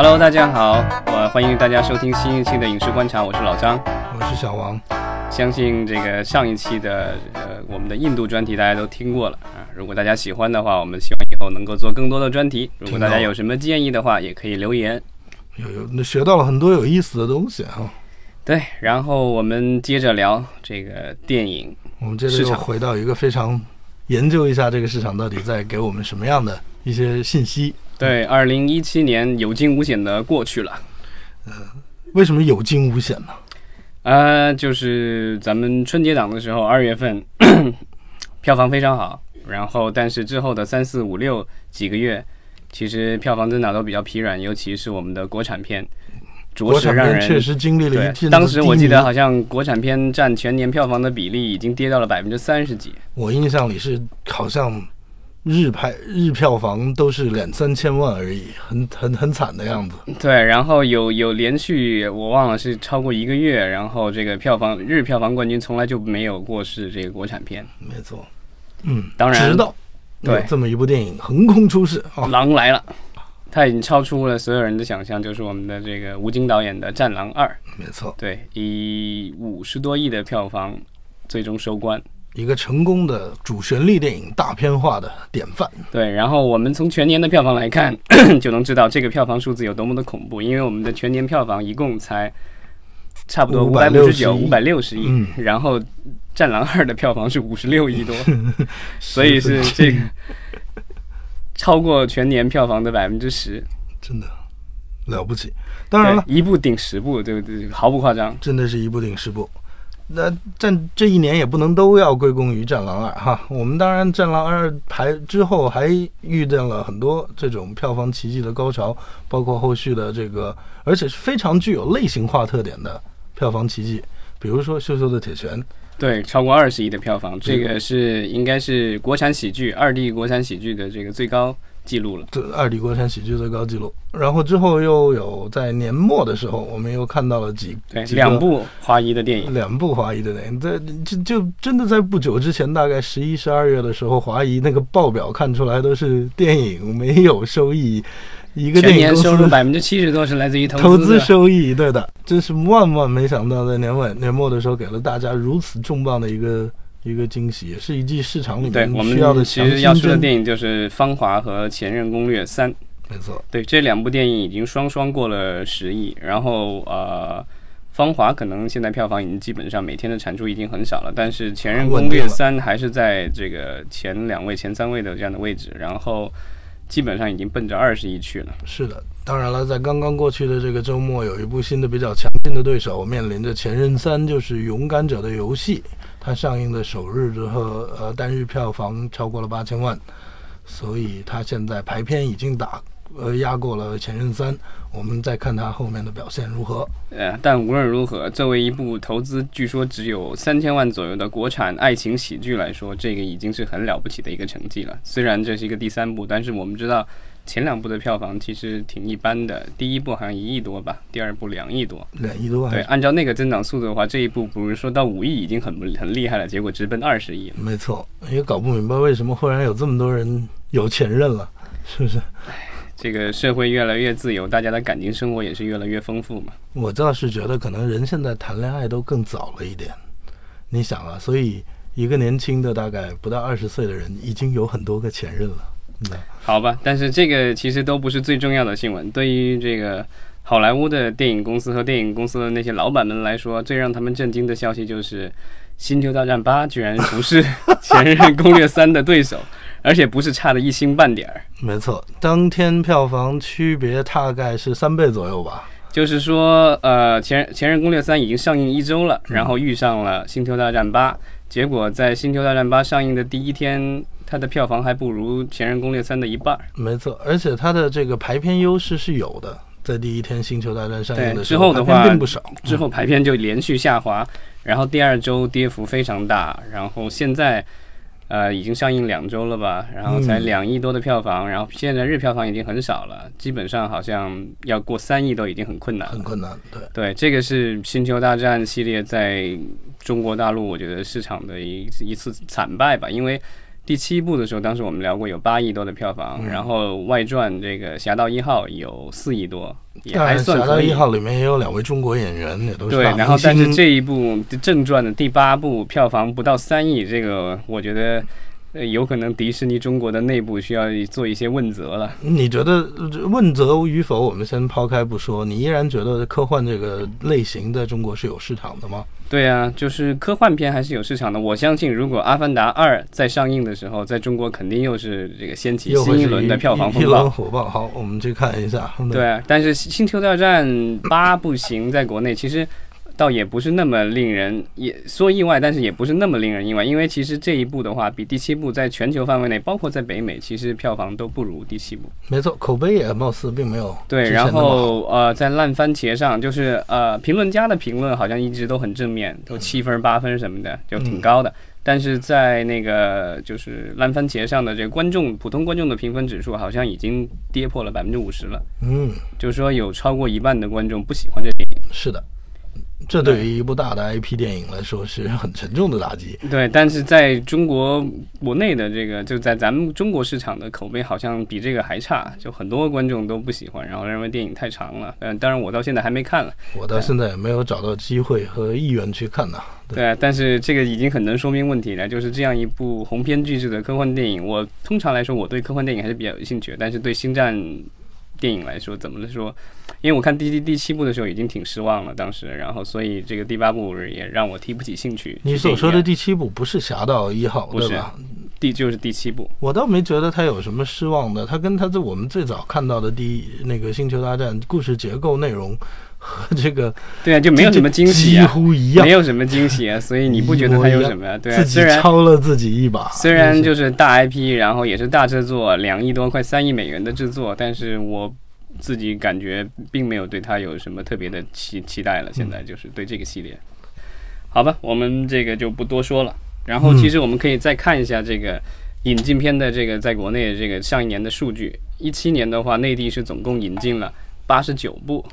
Hello，大家好，我欢迎大家收听新一期的影视观察，我是老张，我是小王。相信这个上一期的呃我们的印度专题大家都听过了啊，如果大家喜欢的话，我们希望以后能够做更多的专题。如果大家有什么建议的话，也可以留言。有有，那学到了很多有意思的东西哈。对，然后我们接着聊这个电影。我们接着又回到一个非常研究一下这个市场到底在给我们什么样的一些信息。对，二零一七年有惊无险的过去了。呃，为什么有惊无险呢？呃，就是咱们春节档的时候，二月份 票房非常好，然后但是之后的三四五六几个月，其实票房增长都比较疲软，尤其是我们的国产片，着实让人确实经历了一阵。当时我记得好像国产片占全年票房的比例已经跌到了百分之三十几。我印象里是好像。日拍日票房都是两三千万而已，很很很惨的样子。对，然后有有连续，我忘了是超过一个月，然后这个票房日票房冠军从来就没有过是这个国产片。没错，嗯，当然，直到对这么一部电影横空出世，狼来了，他已经超出了所有人的想象，就是我们的这个吴京导演的《战狼二》。没错，对，以五十多亿的票房最终收官。一个成功的主旋律电影大片化的典范。对，然后我们从全年的票房来看，就能知道这个票房数字有多么的恐怖。因为我们的全年票房一共才差不多五百五十九、五百六十亿，然后《战狼二》的票房是五十六亿多，所以是这个超过全年票房的百分之十，真的了不起。当然了，一部顶十部，对不对？毫不夸张，真的是一部顶十部。那战这一年也不能都要归功于《战狼二》哈，我们当然《战狼二》排之后还遇见了很多这种票房奇迹的高潮，包括后续的这个，而且是非常具有类型化特点的票房奇迹，比如说《羞羞的铁拳》，对，超过二十亿的票房，这个是应该是国产喜剧二 D 国产喜剧的这个最高。记录了，这二 D 国产喜剧最高纪录。然后之后又有在年末的时候，我们又看到了几对两部华谊的电影，两部华谊的电影。在就就真的在不久之前，大概十一、十二月的时候，华谊那个报表看出来都是电影没有收益，一个电影收入百分之七十多是来自于投资收益。对的，真是万万没想到，在年尾年末的时候给了大家如此重磅的一个。一个惊喜，也是一季市场里面需要的其实要说的电影就是《芳华》和《前任攻略三》。没错，对这两部电影已经双双过了十亿。然后呃，《芳华》可能现在票房已经基本上每天的产出已经很少了，但是《前任攻略三》还是在这个前两位、前三位的这样的位置。然后基本上已经奔着二十亿去了。是的，当然了，在刚刚过去的这个周末，有一部新的比较强新的对手，面临着《前任三》，就是《勇敢者的游戏》。它上映的首日之后，呃，单日票房超过了八千万，所以它现在排片已经打，呃，压过了《前任三》。我们再看它后面的表现如何。呃，但无论如何，作为一部投资据说只有三千万左右的国产爱情喜剧来说，这个已经是很了不起的一个成绩了。虽然这是一个第三部，但是我们知道。前两部的票房其实挺一般的，第一部好像一亿多吧，第二部两亿多，两亿多。对，按照那个增长速度的话，这一部不是说到五亿已经很很厉害了，结果直奔二十亿。没错，也搞不明白为什么忽然有这么多人有前任了，是不是？这个社会越来越自由，大家的感情生活也是越来越丰富嘛。我倒是觉得，可能人现在谈恋爱都更早了一点。你想啊，所以一个年轻的大概不到二十岁的人，已经有很多个前任了。好吧，但是这个其实都不是最重要的新闻。对于这个好莱坞的电影公司和电影公司的那些老板们来说，最让他们震惊的消息就是《星球大战八》居然不是 《前任攻略三》的对手，而且不是差了一星半点儿。没错，当天票房区别大概是三倍左右吧。就是说，呃，《前前任攻略三》已经上映一周了，然后遇上了《星球大战八》，结果在《星球大战八》上映的第一天。它的票房还不如《前任攻略三》的一半。没错，而且它的这个排片优势是有的。在第一天《星球大战》上映的时候，并不少，之后排片就连续下滑，然后第二周跌幅非常大，然后现在呃已经上映两周了吧，然后才两亿多的票房，然后现在日票房已经很少了，基本上好像要过三亿都已经很困难，很困难。对对，这个是《星球大战》系列在中国大陆我觉得市场的一一次惨败吧，因为。第七部的时候，当时我们聊过有八亿多的票房，然后外传这个《侠盗一号》有四亿多，也还算侠盗一号》里面也有两位中国演员，也都是对。然后，但是这一部正传的第八部票房不到三亿，这个我觉得。呃，有可能迪士尼中国的内部需要做一些问责了。你觉得问责与否，我们先抛开不说，你依然觉得科幻这个类型在中国是有市场的吗？对啊，就是科幻片还是有市场的。我相信，如果《阿凡达二》在上映的时候，在中国肯定又是这个掀起新一轮的票房风暴。火爆，好，我们去看一下。对，但是《星球大战八》不行，在国内其实。倒也不是那么令人也说意外，但是也不是那么令人意外，因为其实这一部的话，比第七部在全球范围内，包括在北美，其实票房都不如第七部。没错，口碑也貌似并没有对。然后呃，在烂番茄上，就是呃，评论家的评论好像一直都很正面，都七分八分什么的，就挺高的。但是在那个就是烂番茄上的这个观众普通观众的评分指数，好像已经跌破了百分之五十了。嗯，就是说有超过一半的观众不喜欢这电影。是的。这对于一部大的 IP 电影来说是很沉重的打击。对，但是在中国国内的这个，就在咱们中国市场的口碑好像比这个还差，就很多观众都不喜欢，然后认为电影太长了。嗯，当然我到现在还没看了，我到现在也没有找到机会和意愿去看呢。对，但是这个已经很能说明问题了，就是这样一部鸿篇巨制的科幻电影，我通常来说我对科幻电影还是比较有兴趣，但是对星战。电影来说，怎么说？因为我看第第第七部的时候已经挺失望了，当时，然后所以这个第八部也让我提不起兴趣。你所说的第七部不是《侠盗一号》对吧？第就是第七部。我倒没觉得他有什么失望的，他跟他在我们最早看到的第那个《星球大战》故事结构内容。和 这个对啊，就没有什么惊喜啊，几乎一样，没有什么惊喜啊，所以你不觉得它有什么啊？对啊，虽然超了自己一把，虽然就是大 IP，然后也是大制作，两亿多快三亿美元的制作，但是我自己感觉并没有对它有什么特别的期期待了。现在就是对这个系列，好吧，我们这个就不多说了。然后其实我们可以再看一下这个引进片的这个在国内这个上一年的数据，一七年的话，内地是总共引进了八十九部。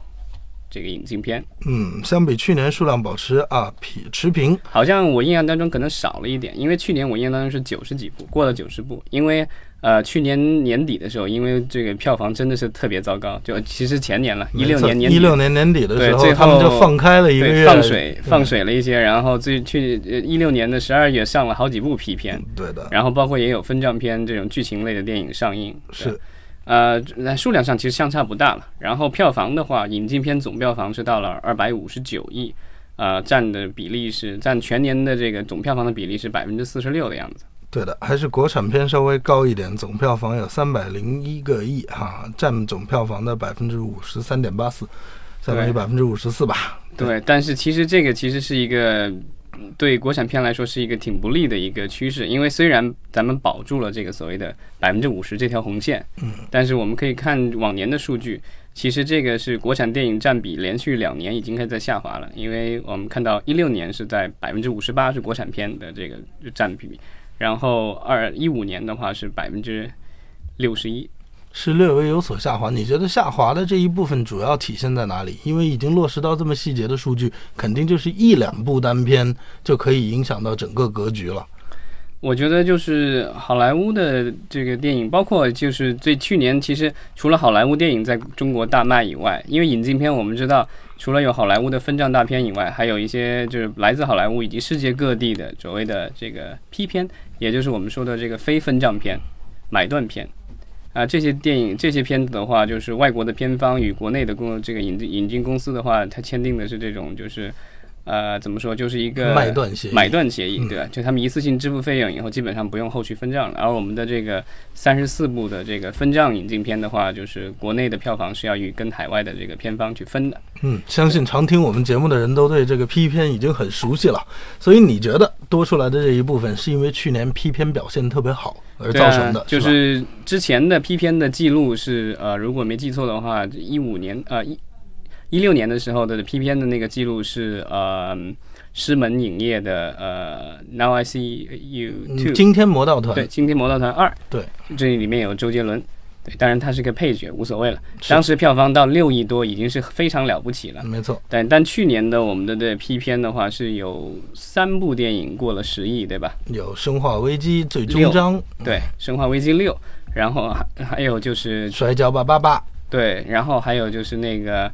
这个引进片，嗯，相比去年数量保持啊平持平，好像我印象当中可能少了一点，因为去年我印象当中是九十几部，过了九十部，因为呃去年年底的时候，因为这个票房真的是特别糟糕，就其实前年了，一六年年一六年年底的时候，他们就放开了一个月。放水放水了一些，然后最去一六年的十二月上了好几部批片，对的，然后包括也有分账片这种剧情类的电影上映，是。呃，在数量上其实相差不大了。然后票房的话，引进片总票房是到了二百五十九亿，呃，占的比例是占全年的这个总票房的比例是百分之四十六的样子。对的，还是国产片稍微高一点，总票房有三百零一个亿哈，占总票房的百分之五十三点八四，相当于百分之五十四吧。对，但是其实这个其实是一个。对国产片来说是一个挺不利的一个趋势，因为虽然咱们保住了这个所谓的百分之五十这条红线，嗯，但是我们可以看往年的数据，其实这个是国产电影占比连续两年已经开始在下滑了，因为我们看到一六年是在百分之五十八是国产片的这个占比，然后二一五年的话是百分之六十一。是略微有所下滑，你觉得下滑的这一部分主要体现在哪里？因为已经落实到这么细节的数据，肯定就是一两部单片就可以影响到整个格局了。我觉得就是好莱坞的这个电影，包括就是最去年，其实除了好莱坞电影在中国大卖以外，因为引进片我们知道，除了有好莱坞的分账大片以外，还有一些就是来自好莱坞以及世界各地的所谓的这个批片，也就是我们说的这个非分账片、买断片。啊，这些电影、这些片子的话，就是外国的片方与国内的公这个引进引进公司的话，它签订的是这种，就是，呃，怎么说，就是一个买断协议，买断协议，对吧？就他们一次性支付费用以后，基本上不用后续分账了。而我们的这个三十四部的这个分账引进片的话，就是国内的票房是要与跟海外的这个片方去分的。嗯，相信常听我们节目的人都对这个批片已经很熟悉了，所以你觉得多出来的这一部分是因为去年批片表现特别好？而造成的，就是之前的批片的记录是，呃，如果没记错的话，一五年，呃，一一六年的时候的 P 片的那个记录是，呃，狮门影业的，呃，Now I See You Too，惊天魔盗团，对，惊天魔盗团二，对，这里面有周杰伦，对，当然他是个配角，无所谓了。当时票房到六亿多，已经是非常了不起了。没错。但但去年的我们的这 P 片的话，是有三部电影过了十亿，对吧？有《生化危机》最终章，对，《生化危机六》，然后还还有就是《摔跤吧，爸爸》，对，然后还有就是那个《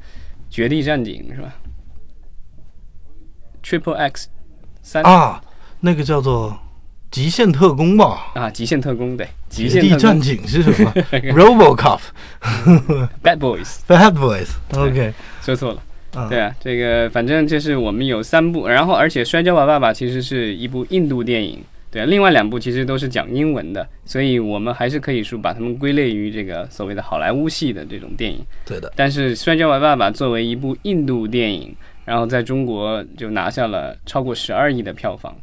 绝地战警》，是吧？Triple X 三啊，那个叫做。极限特工吧？啊，极限特工对，极限地战警是什么？Robocop，Bad Boys，Bad Boys，OK，说错了。对啊，这个反正就是我们有三部，然后而且《摔跤吧，爸爸》其实是一部印度电影，对，另外两部其实都是讲英文的，所以我们还是可以说把它们归类于这个所谓的好莱坞系的这种电影。对的。但是《摔跤吧，爸爸》作为一部印度电影，然后在中国就拿下了超过十二亿的票房。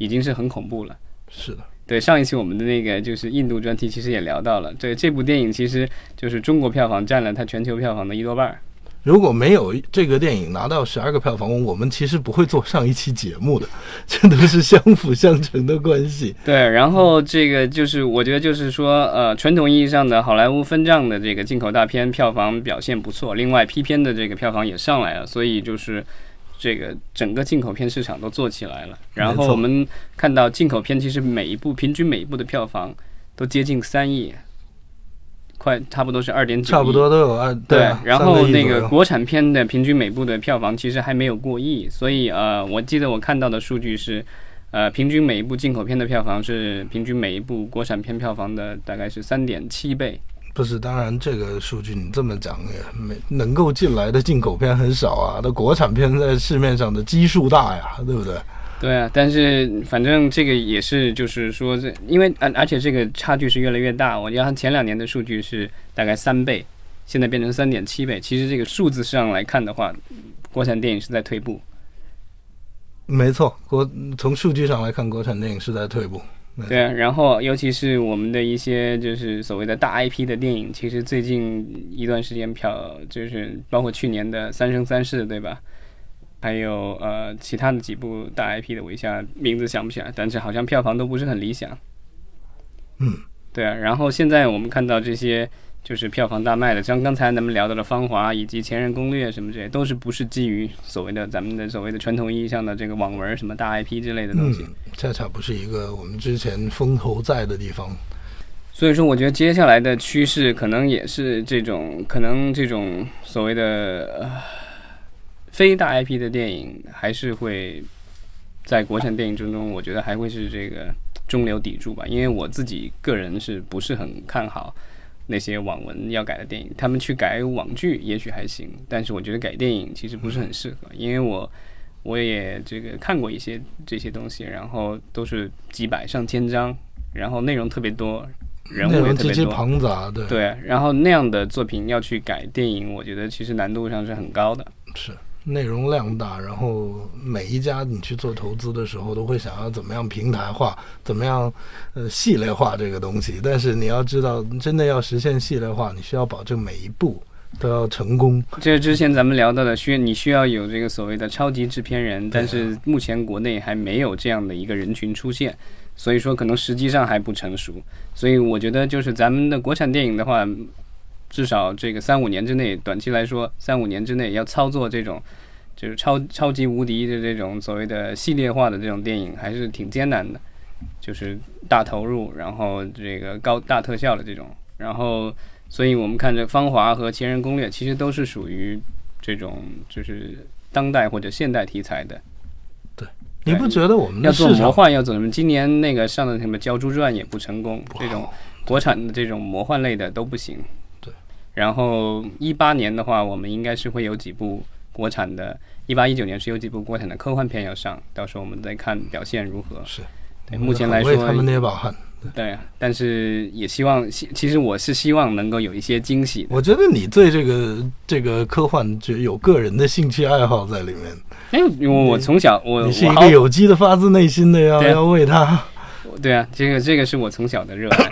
已经是很恐怖了。是的，对上一期我们的那个就是印度专题，其实也聊到了，这这部电影其实就是中国票房占了它全球票房的一多半儿。如果没有这个电影拿到十二个票房，我们其实不会做上一期节目的，这都是相辅相成的关系。对，然后这个就是我觉得就是说，呃，传统意义上的好莱坞分账的这个进口大片票房表现不错，另外批片的这个票房也上来了，所以就是。这个整个进口片市场都做起来了，然后我们看到进口片其实每一部平均每一部的票房都接近三亿，快差不多是二点九差不多都有二对。然后那个国产片的平均每部的票房其实还没有过亿，所以呃，我记得我看到的数据是，呃，平均每一部进口片的票房是平均每一部国产片票房的大概是三点七倍。不是，当然这个数据你这么讲也没能够进来的进口片很少啊，那国产片在市面上的基数大呀，对不对？对啊，但是反正这个也是，就是说这，因为而而且这个差距是越来越大。我要前两年的数据是大概三倍，现在变成三点七倍。其实这个数字上来看的话，国产电影是在退步。没错，国从数据上来看，国产电影是在退步。对啊，然后尤其是我们的一些就是所谓的大 IP 的电影，其实最近一段时间票就是包括去年的《三生三世》，对吧？还有呃其他的几部大 IP 的，我一下名字想不起来，但是好像票房都不是很理想。嗯，对啊，然后现在我们看到这些。就是票房大卖的，像刚才咱们聊到的《芳华》以及《前任攻略》什么这些，都是不是基于所谓的咱们的所谓的传统意义上的这个网文什么大 IP 之类的东西，恰恰不是一个我们之前风头在的地方。所以说，我觉得接下来的趋势可能也是这种，可能这种所谓的非大 IP 的电影，还是会在国产电影之中，我觉得还会是这个中流砥柱吧。因为我自己个人是不是很看好。那些网文要改的电影，他们去改网剧也许还行，但是我觉得改电影其实不是很适合，因为我我也这个看过一些这些东西，然后都是几百上千章，然后内容特别多，人物也特别多，庞杂对，对，然后那样的作品要去改电影，我觉得其实难度上是很高的，是。内容量大，然后每一家你去做投资的时候，都会想要怎么样平台化，怎么样呃系列化这个东西。但是你要知道，真的要实现系列化，你需要保证每一步都要成功。这之前咱们聊到的，需你需要有这个所谓的超级制片人，但是目前国内还没有这样的一个人群出现，所以说可能实际上还不成熟。所以我觉得，就是咱们的国产电影的话。至少这个三五年之内，短期来说，三五年之内要操作这种就是超超级无敌的这种所谓的系列化的这种电影，还是挺艰难的。就是大投入，然后这个高大特效的这种，然后，所以我们看这《芳华》和《前任攻略》，其实都是属于这种就是当代或者现代题材的。对，你不觉得我们要做魔幻，要做什么？今年那个上的什么《鲛珠传》也不成功，这种国产的这种魔幻类的都不行。然后一八年的话，我们应该是会有几部国产的，一八一九年是有几部国产的科幻片要上，到时候我们再看表现如何。是，对，目前来说，他们捏把汗。对，但是也希望，其实我是希望能够有一些惊喜。我觉得你对这个这个科幻就有个人的兴趣爱好在里面。哎，因为我从小我你是一个有机的、发自内心的要要为他。对啊，这个这个是我从小的热爱。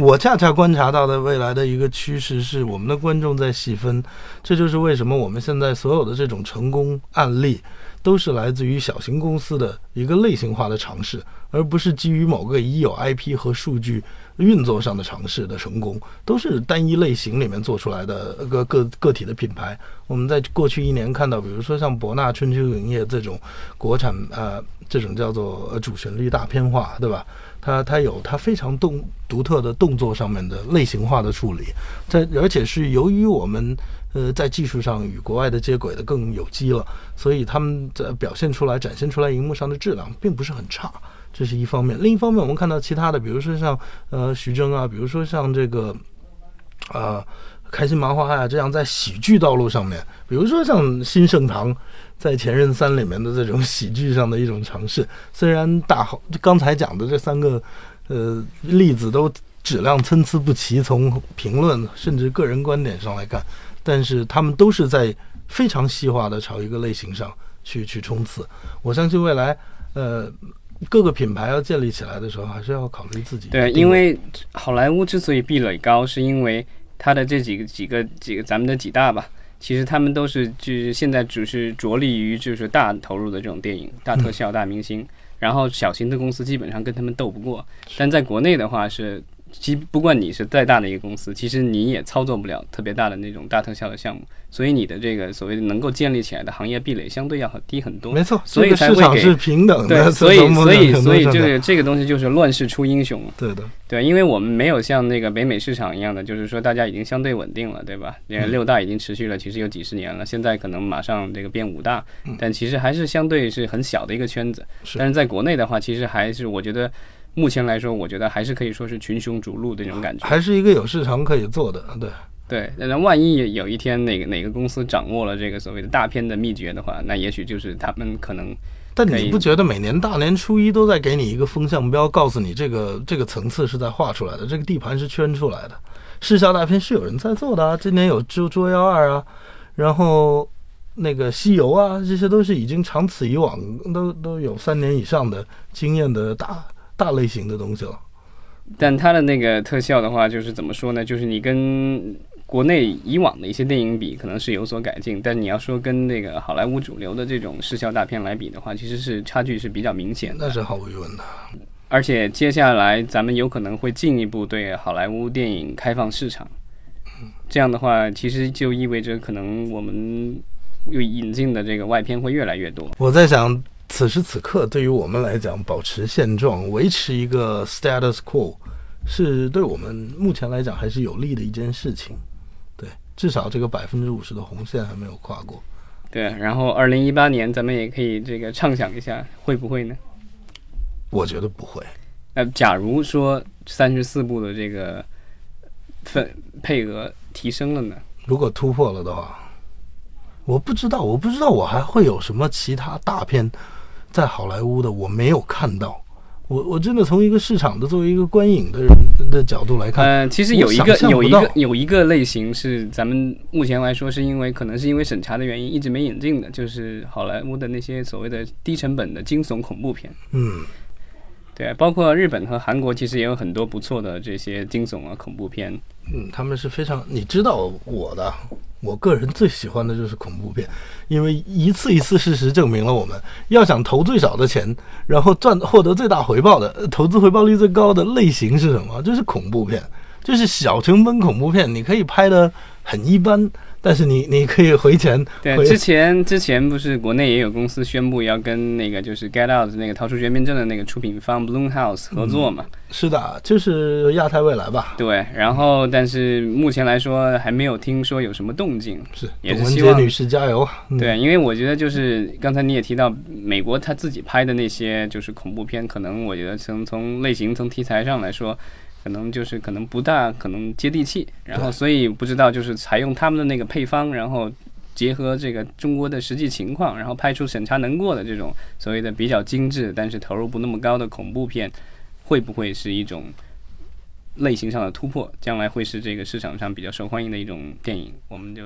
我恰恰观察到的未来的一个趋势是，我们的观众在细分，这就是为什么我们现在所有的这种成功案例，都是来自于小型公司的一个类型化的尝试，而不是基于某个已有 IP 和数据运作上的尝试的成功，都是单一类型里面做出来的个个个体的品牌。我们在过去一年看到，比如说像博纳春秋影业这种国产呃这种叫做主旋律大片化，对吧？它它有它非常动独特的动作上面的类型化的处理，在而且是由于我们呃在技术上与国外的接轨的更有机了，所以他们在表现出来、展现出来荧幕上的质量并不是很差，这是一方面。另一方面，我们看到其他的，比如说像呃徐峥啊，比如说像这个啊开心麻花呀这样在喜剧道路上面，比如说像新盛唐。在《前任三》里面的这种喜剧上的一种尝试，虽然大好刚才讲的这三个呃例子都质量参差不齐，从评论甚至个人观点上来看，但是他们都是在非常细化的朝一个类型上去去冲刺。我相信未来呃各个品牌要建立起来的时候，还是要考虑自己。对，因为好莱坞之所以壁垒高，是因为它的这几个几个几个咱们的几大吧。其实他们都是就是现在只是着力于就是大投入的这种电影、大特效、大明星，然后小型的公司基本上跟他们斗不过。但在国内的话是。其不管你是再大的一个公司，其实你也操作不了特别大的那种大特效的项目，所以你的这个所谓的能够建立起来的行业壁垒相对要低很多。没错，所以才会是平等的。对，所以所以所以这个这个东西就是乱世出英雄。对的，对，因为我们没有像那个北美市场一样的，就是说大家已经相对稳定了，对吧？因为六大已经持续了其实有几十年了，现在可能马上这个变五大，但其实还是相对是很小的一个圈子。但是在国内的话，其实还是我觉得。目前来说，我觉得还是可以说是群雄逐鹿的那种感觉，还是一个有市场可以做的，对对。那万一有一天哪个哪个公司掌握了这个所谓的大片的秘诀的话，那也许就是他们可能。但你不觉得每年大年初一都在给你一个风向标，告诉你这个这个层次是在画出来的，这个地盘是圈出来的，视效大片是有人在做的啊。今年有《捉捉妖二》啊，然后那个《西游》啊，这些都是已经长此以往都都有三年以上的经验的大。大类型的东西了，但它的那个特效的话，就是怎么说呢？就是你跟国内以往的一些电影比，可能是有所改进。但你要说跟那个好莱坞主流的这种视效大片来比的话，其实是差距是比较明显的。那是毫无疑问的。而且接下来咱们有可能会进一步对好莱坞电影开放市场，这样的话，其实就意味着可能我们又引进的这个外片会越来越多。我在想。此时此刻，对于我们来讲，保持现状，维持一个 status quo，是对我们目前来讲还是有利的一件事情。对，至少这个百分之五十的红线还没有跨过。对，然后二零一八年，咱们也可以这个畅想一下，会不会呢？我觉得不会。呃，假如说三十四部的这个分配额提升了呢？如果突破了的话，我不知道，我不知道我还会有什么其他大片。在好莱坞的我没有看到，我我真的从一个市场的作为一个观影的人的角度来看，呃，其实有一个有一个有一个类型是咱们目前来说是因为可能是因为审查的原因一直没引进的，就是好莱坞的那些所谓的低成本的惊悚恐怖片。嗯，对，包括日本和韩国其实也有很多不错的这些惊悚啊恐怖片。嗯，他们是非常，你知道我的。我个人最喜欢的就是恐怖片，因为一次一次事实证明了，我们要想投最少的钱，然后赚获得最大回报的，投资回报率最高的类型是什么？就是恐怖片，就是小成本恐怖片，你可以拍的很一般。但是你你可以回钱。对，之前之前不是国内也有公司宣布要跟那个就是 Get Out 那个逃出绝命镇的那个出品方 Bloom House 合作嘛？是的，就是亚太未来吧？对，然后但是目前来说还没有听说有什么动静。是，也是希望女士加油。对，因为我觉得就是刚才你也提到美国他自己拍的那些就是恐怖片，可能我觉得从从类型从题材上来说。可能就是可能不大可能接地气，然后所以不知道就是采用他们的那个配方，然后结合这个中国的实际情况，然后拍出审查能过的这种所谓的比较精致，但是投入不那么高的恐怖片，会不会是一种类型上的突破？将来会是这个市场上比较受欢迎的一种电影，我们就。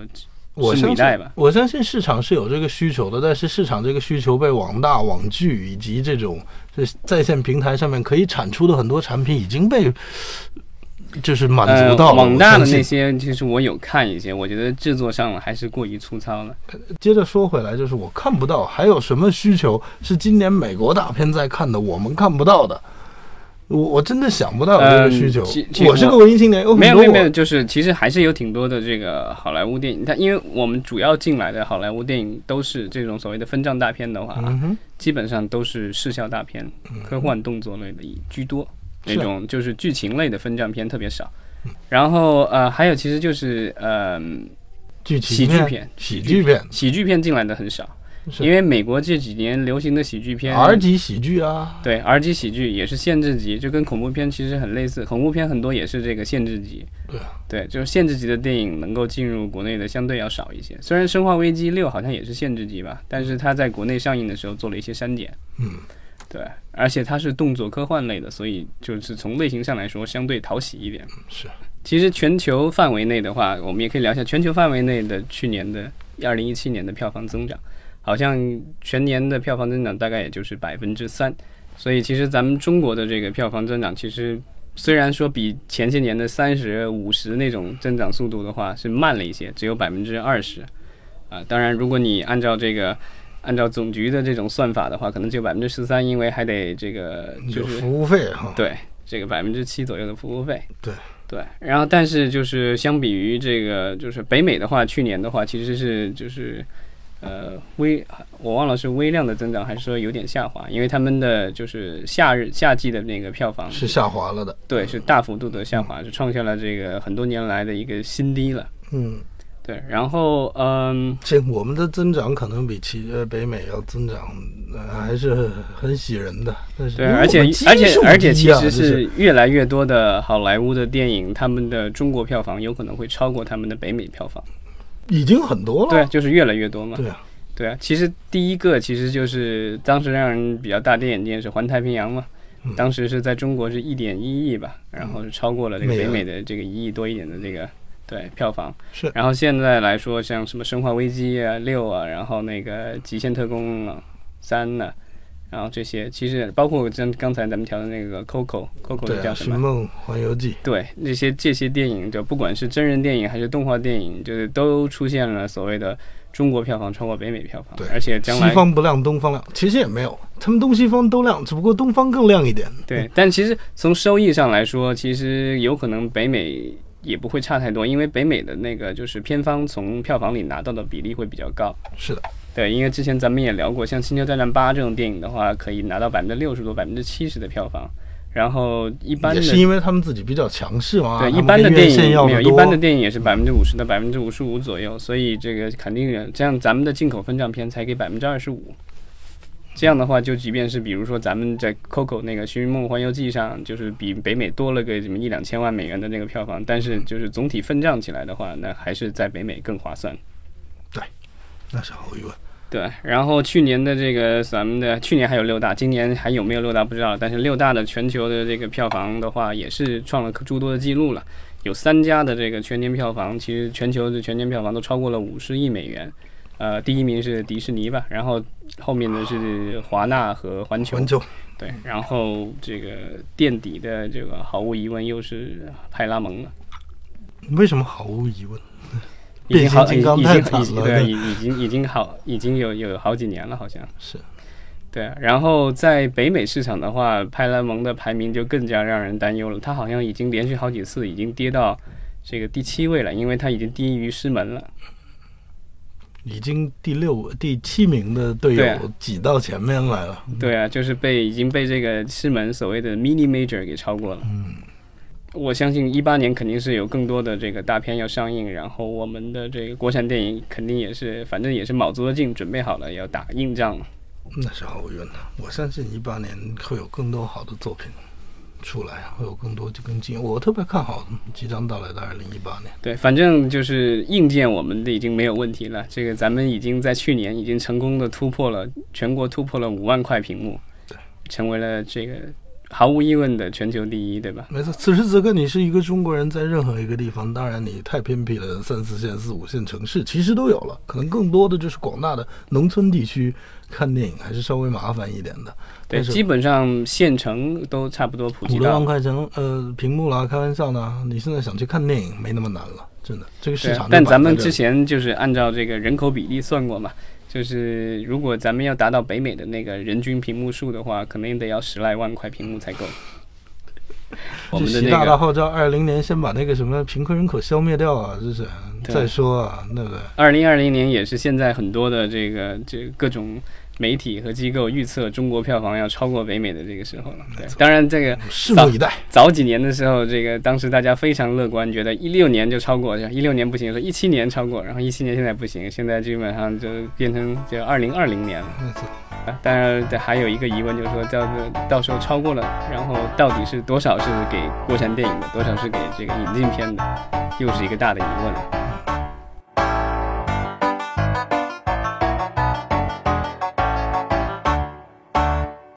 我相信，我相信市场是有这个需求的，但是市场这个需求被网大、网剧以及这种在线平台上面可以产出的很多产品已经被就是满足到网大的那些，其实我有看一些，我觉得制作上还是过于粗糙了。接着说回来，就是我看不到还有什么需求是今年美国大片在看的，我们看不到的。我我真的想不到这个需求。我是个文艺青年，没有没有没有，就是其实还是有挺多的这个好莱坞电影。它因为我们主要进来的好莱坞电影都是这种所谓的分账大片的话，基本上都是视效大片、科幻动作类的居多。那种就是剧情类的分账片特别少。然后呃，还有其实就是呃，剧情喜剧片、喜剧片、喜剧片进来的很少。因为美国这几年流行的喜剧片，R 级喜剧啊，对，R 级喜剧也是限制级，就跟恐怖片其实很类似。恐怖片很多也是这个限制级，对，对，就是限制级的电影能够进入国内的相对要少一些。虽然《生化危机六》好像也是限制级吧，但是它在国内上映的时候做了一些删减。嗯，对，而且它是动作科幻类的，所以就是从类型上来说相对讨喜一点。是，其实全球范围内的话，我们也可以聊一下全球范围内的去年的二零一七年的票房增长。好像全年的票房增长大概也就是百分之三，所以其实咱们中国的这个票房增长，其实虽然说比前些年的三十五十那种增长速度的话是慢了一些，只有百分之二十，啊，当然如果你按照这个按照总局的这种算法的话，可能只有百分之十三，因为还得这个就是服务费哈，对，这个百分之七左右的服务费，对。对，然后但是就是相比于这个就是北美的话，去年的话其实是就是。呃，微我忘了是微量的增长还是说有点下滑，因为他们的就是夏日夏季的那个票房是下滑了的，对，是大幅度的下滑，是创下了这个很多年来的一个新低了。嗯，对，然后嗯，这我们的增长可能比其呃北美要增长，呃还是很喜人的。对，而且而且而且其实是越来越多的好莱坞的电影，他们的中国票房有可能会超过他们的北美票房。已经很多了，对，就是越来越多嘛。对啊，对啊。其实第一个其实就是当时让人比较大跌眼镜是《环太平洋》嘛，当时是在中国是一点一亿吧，然后是超过了这个北美的这个一亿多一点的这个对票房。是。然后现在来说，像什么《生化危机》啊、六啊，然后那个《极限特工》三呢。然后这些其实包括像刚才咱们调的那个 Coco，Coco 叫什么？寻梦环游记。对，那些这些电影，就不管是真人电影还是动画电影，就是都出现了所谓的中国票房超过北美票房。对，而且将来西方不亮，东方亮，其实也没有，他们东西方都亮，只不过东方更亮一点。对，但其实从收益上来说，其实有可能北美也不会差太多，因为北美的那个就是片方从票房里拿到的比例会比较高。是的。对，因为之前咱们也聊过，像《星球大战八》这种电影的话，可以拿到百分之六十多、百分之七十的票房。然后一般的，是因为他们自己比较强势嘛。对，一般的电影没有，一般的电影也是百分之五十到百分之五十五左右。所以这个肯定，这样咱们的进口分账片才给百分之二十五。这样的话，就即便是比如说咱们在 Coco 那个《寻梦环游记》上，就是比北美多了个什么一两千万美元的那个票房，但是就是总体分账起来的话，那还是在北美更划算。对，那是毫无疑问。对，然后去年的这个咱们的去年还有六大，今年还有没有六大不知道。但是六大的全球的这个票房的话，也是创了诸多的记录了。有三家的这个全年票房，其实全球的全年票房都超过了五十亿美元。呃，第一名是迪士尼吧，然后后面的是华纳和环球。环球。对，然后这个垫底的这个毫无疑问又是派拉蒙了。为什么毫无疑问？已经好，已经已经对，已已经已经好，已经有有好几年了，好像是。对，然后在北美市场的话，派拉蒙的排名就更加让人担忧了。他好像已经连续好几次已经跌到这个第七位了，因为他已经低于师门了。已经第六、第七名的队友挤到前面来了。对啊，就是被已经被这个师门所谓的 mini major 给超过了。嗯。我相信一八年肯定是有更多的这个大片要上映，然后我们的这个国产电影肯定也是，反正也是卯足了劲准备好了要打硬仗。那是毫无疑问的，我相信一八年会有更多好的作品出来，会有更多就更进。我特别看好即将到来的二零一八年。对，反正就是硬件我们的已经没有问题了，这个咱们已经在去年已经成功的突破了全国突破了五万块屏幕，对，成为了这个。毫无疑问的全球第一，对吧？没错，此时此刻你是一个中国人，在任何一个地方，当然你太偏僻的三四线、四五线城市其实都有了，可能更多的就是广大的农村地区看电影还是稍微麻烦一点的。对，基本上县城都差不多普及到五六万块钱呃屏幕啦，开玩笑呢。你现在想去看电影没那么难了，真的这个市场。但咱们之前就是按照这个人口比例算过嘛。就是如果咱们要达到北美的那个人均屏幕数的话，可能得要十来万块屏幕才够。我们的习大大号召二零年先把那个什么贫困人口消灭掉啊，这是再说啊，对不对？二零二零年也是现在很多的这个这各种。媒体和机构预测中国票房要超过北美的这个时候了。对，当然这个拭目以待。早几年的时候，这个当时大家非常乐观，觉得一六年就超过，一六年不行，说一七年超过，然后一七年现在不行，现在基本上就变成就二零二零年了。啊，当然还有一个疑问，就是说到到时候超过了，然后到底是多少是给国产电影的，多少是给这个引进片的，又是一个大的疑问了。